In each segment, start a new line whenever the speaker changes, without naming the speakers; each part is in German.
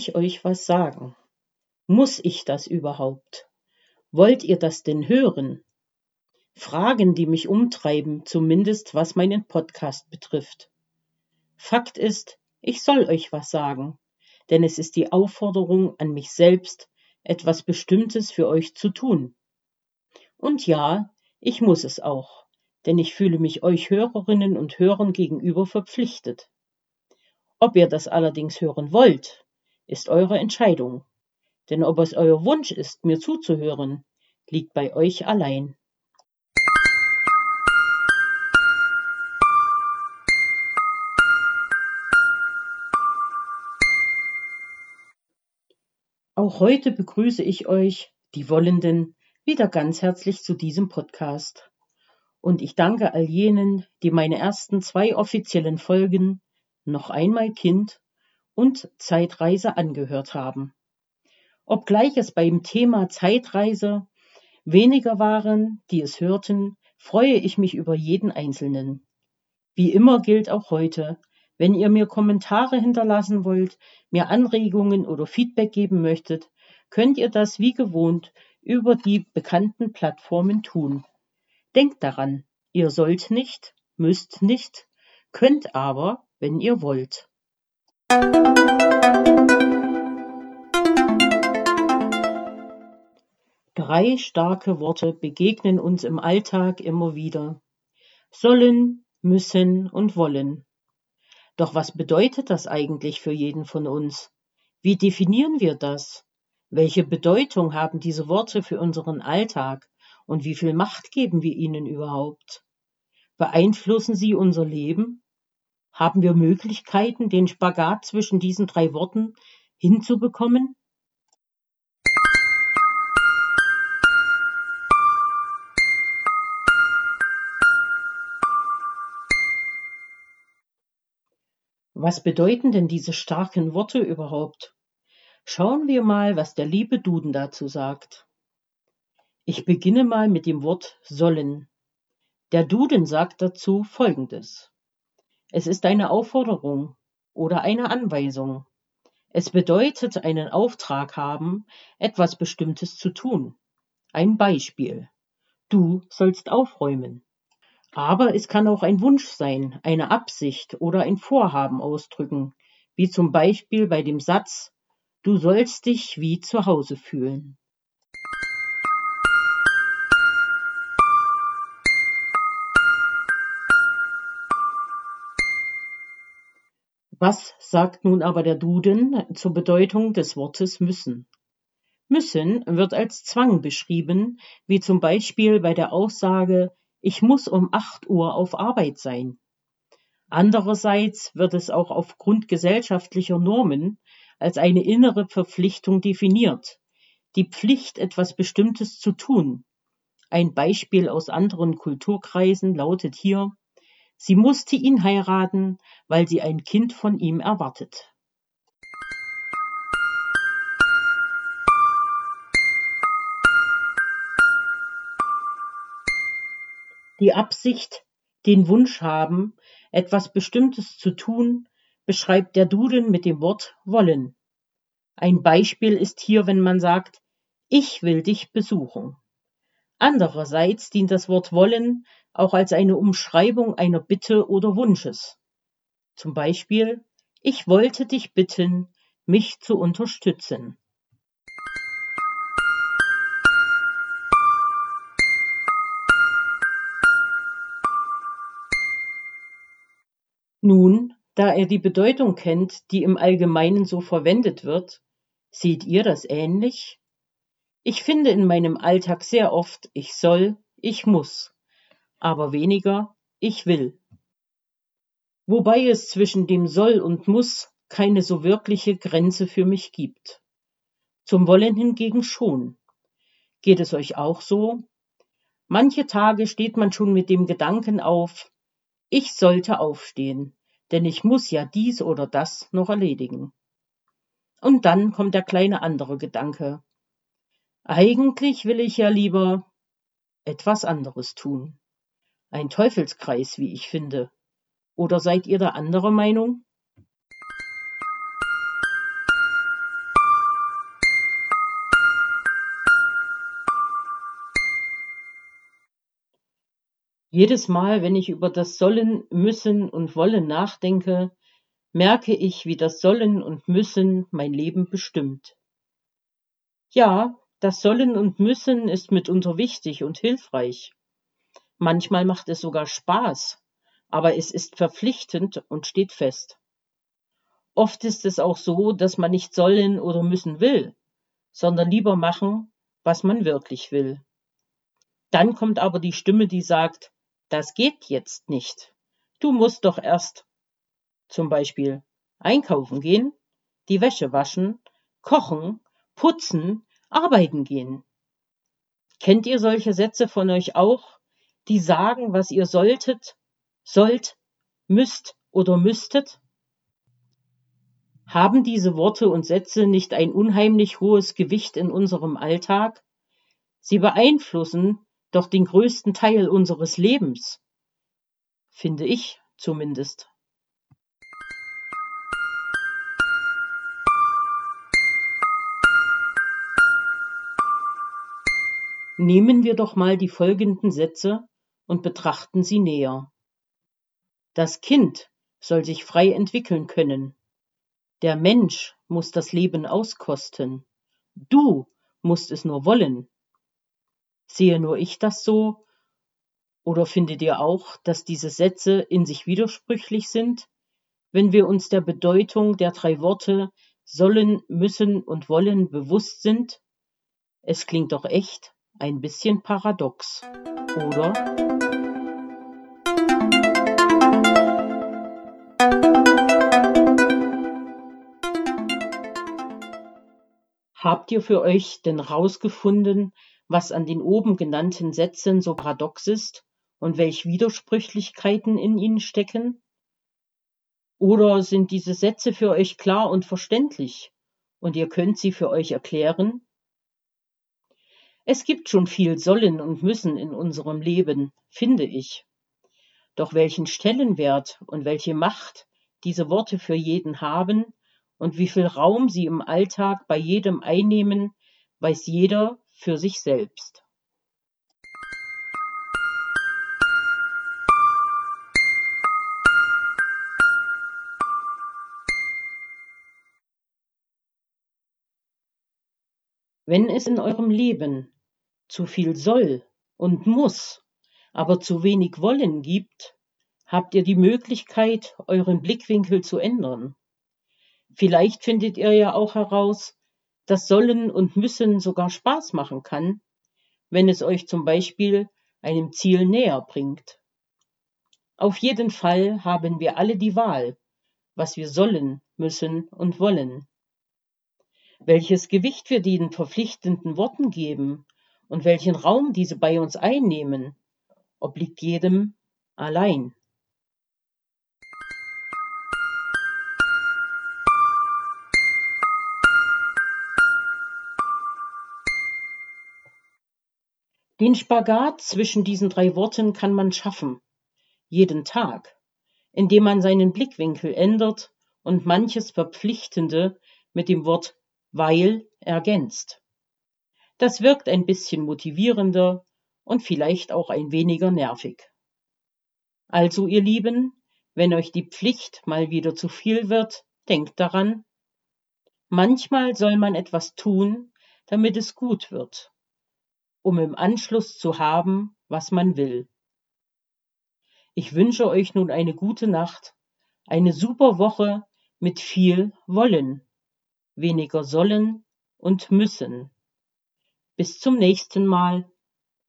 Ich euch was sagen? Muss ich das überhaupt? Wollt ihr das denn hören? Fragen, die mich umtreiben, zumindest was meinen Podcast betrifft. Fakt ist, ich soll euch was sagen, denn es ist die Aufforderung an mich selbst, etwas Bestimmtes für euch zu tun. Und ja, ich muss es auch, denn ich fühle mich euch Hörerinnen und Hörern gegenüber verpflichtet. Ob ihr das allerdings hören wollt, ist eure Entscheidung. Denn ob es euer Wunsch ist, mir zuzuhören, liegt bei euch allein. Auch heute begrüße ich euch, die Wollenden, wieder ganz herzlich zu diesem Podcast. Und ich danke all jenen, die meine ersten zwei offiziellen Folgen noch einmal Kind und Zeitreise angehört haben. Obgleich es beim Thema Zeitreise weniger waren, die es hörten, freue ich mich über jeden Einzelnen. Wie immer gilt auch heute, wenn ihr mir Kommentare hinterlassen wollt, mir Anregungen oder Feedback geben möchtet, könnt ihr das wie gewohnt über die bekannten Plattformen tun. Denkt daran, ihr sollt nicht, müsst nicht, könnt aber, wenn ihr wollt. Drei starke Worte begegnen uns im Alltag immer wieder. Sollen, müssen und wollen. Doch was bedeutet das eigentlich für jeden von uns? Wie definieren wir das? Welche Bedeutung haben diese Worte für unseren Alltag und wie viel Macht geben wir ihnen überhaupt? Beeinflussen sie unser Leben? Haben wir Möglichkeiten, den Spagat zwischen diesen drei Worten hinzubekommen? Was bedeuten denn diese starken Worte überhaupt? Schauen wir mal, was der liebe Duden dazu sagt. Ich beginne mal mit dem Wort sollen. Der Duden sagt dazu Folgendes. Es ist eine Aufforderung oder eine Anweisung. Es bedeutet einen Auftrag haben, etwas Bestimmtes zu tun. Ein Beispiel. Du sollst aufräumen. Aber es kann auch ein Wunsch sein, eine Absicht oder ein Vorhaben ausdrücken, wie zum Beispiel bei dem Satz Du sollst dich wie zu Hause fühlen. Was sagt nun aber der Duden zur Bedeutung des Wortes müssen? Müssen wird als Zwang beschrieben, wie zum Beispiel bei der Aussage Ich muss um acht Uhr auf Arbeit sein. Andererseits wird es auch aufgrund gesellschaftlicher Normen als eine innere Verpflichtung definiert, die Pflicht, etwas Bestimmtes zu tun. Ein Beispiel aus anderen Kulturkreisen lautet hier Sie musste ihn heiraten, weil sie ein Kind von ihm erwartet. Die Absicht, den Wunsch haben, etwas Bestimmtes zu tun, beschreibt der Duden mit dem Wort wollen. Ein Beispiel ist hier, wenn man sagt, ich will dich besuchen. Andererseits dient das Wort wollen auch als eine Umschreibung einer Bitte oder Wunsches. Zum Beispiel, ich wollte dich bitten, mich zu unterstützen. Nun, da er die Bedeutung kennt, die im Allgemeinen so verwendet wird, seht ihr das ähnlich? Ich finde in meinem Alltag sehr oft ich soll, ich muss aber weniger ich will. Wobei es zwischen dem soll und muss keine so wirkliche Grenze für mich gibt. Zum Wollen hingegen schon. Geht es euch auch so? Manche Tage steht man schon mit dem Gedanken auf, ich sollte aufstehen, denn ich muss ja dies oder das noch erledigen. Und dann kommt der kleine andere Gedanke. Eigentlich will ich ja lieber etwas anderes tun. Ein Teufelskreis, wie ich finde. Oder seid ihr da anderer Meinung? Jedes Mal, wenn ich über das Sollen, Müssen und Wollen nachdenke, merke ich, wie das Sollen und Müssen mein Leben bestimmt. Ja, das Sollen und Müssen ist mitunter wichtig und hilfreich. Manchmal macht es sogar Spaß, aber es ist verpflichtend und steht fest. Oft ist es auch so, dass man nicht sollen oder müssen will, sondern lieber machen, was man wirklich will. Dann kommt aber die Stimme, die sagt, das geht jetzt nicht. Du musst doch erst zum Beispiel einkaufen gehen, die Wäsche waschen, kochen, putzen, arbeiten gehen. Kennt ihr solche Sätze von euch auch, die sagen, was ihr solltet, sollt, müsst oder müsstet? Haben diese Worte und Sätze nicht ein unheimlich hohes Gewicht in unserem Alltag? Sie beeinflussen doch den größten Teil unseres Lebens. Finde ich zumindest. Nehmen wir doch mal die folgenden Sätze und betrachten sie näher. Das Kind soll sich frei entwickeln können. Der Mensch muss das Leben auskosten. Du musst es nur wollen. Sehe nur ich das so? Oder findet ihr auch, dass diese Sätze in sich widersprüchlich sind, wenn wir uns der Bedeutung der drei Worte sollen, müssen und wollen bewusst sind? Es klingt doch echt ein bisschen paradox, oder? Habt ihr für euch denn rausgefunden, was an den oben genannten Sätzen so paradox ist und welche Widersprüchlichkeiten in ihnen stecken? Oder sind diese Sätze für euch klar und verständlich und ihr könnt sie für euch erklären? Es gibt schon viel Sollen und Müssen in unserem Leben, finde ich. Doch welchen Stellenwert und welche Macht diese Worte für jeden haben und wie viel Raum sie im Alltag bei jedem einnehmen, weiß jeder für sich selbst. Wenn es in eurem Leben zu viel soll und muss, aber zu wenig wollen gibt, habt ihr die Möglichkeit, euren Blickwinkel zu ändern. Vielleicht findet ihr ja auch heraus, das Sollen und Müssen sogar Spaß machen kann, wenn es euch zum Beispiel einem Ziel näher bringt. Auf jeden Fall haben wir alle die Wahl, was wir sollen, müssen und wollen. Welches Gewicht wir den verpflichtenden Worten geben und welchen Raum diese bei uns einnehmen, obliegt jedem allein. Den Spagat zwischen diesen drei Worten kann man schaffen, jeden Tag, indem man seinen Blickwinkel ändert und manches Verpflichtende mit dem Wort weil ergänzt. Das wirkt ein bisschen motivierender und vielleicht auch ein weniger nervig. Also, ihr Lieben, wenn euch die Pflicht mal wieder zu viel wird, denkt daran, manchmal soll man etwas tun, damit es gut wird um im Anschluss zu haben, was man will. Ich wünsche euch nun eine gute Nacht, eine super Woche mit viel Wollen, weniger sollen und müssen. Bis zum nächsten Mal,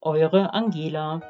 eure Angela.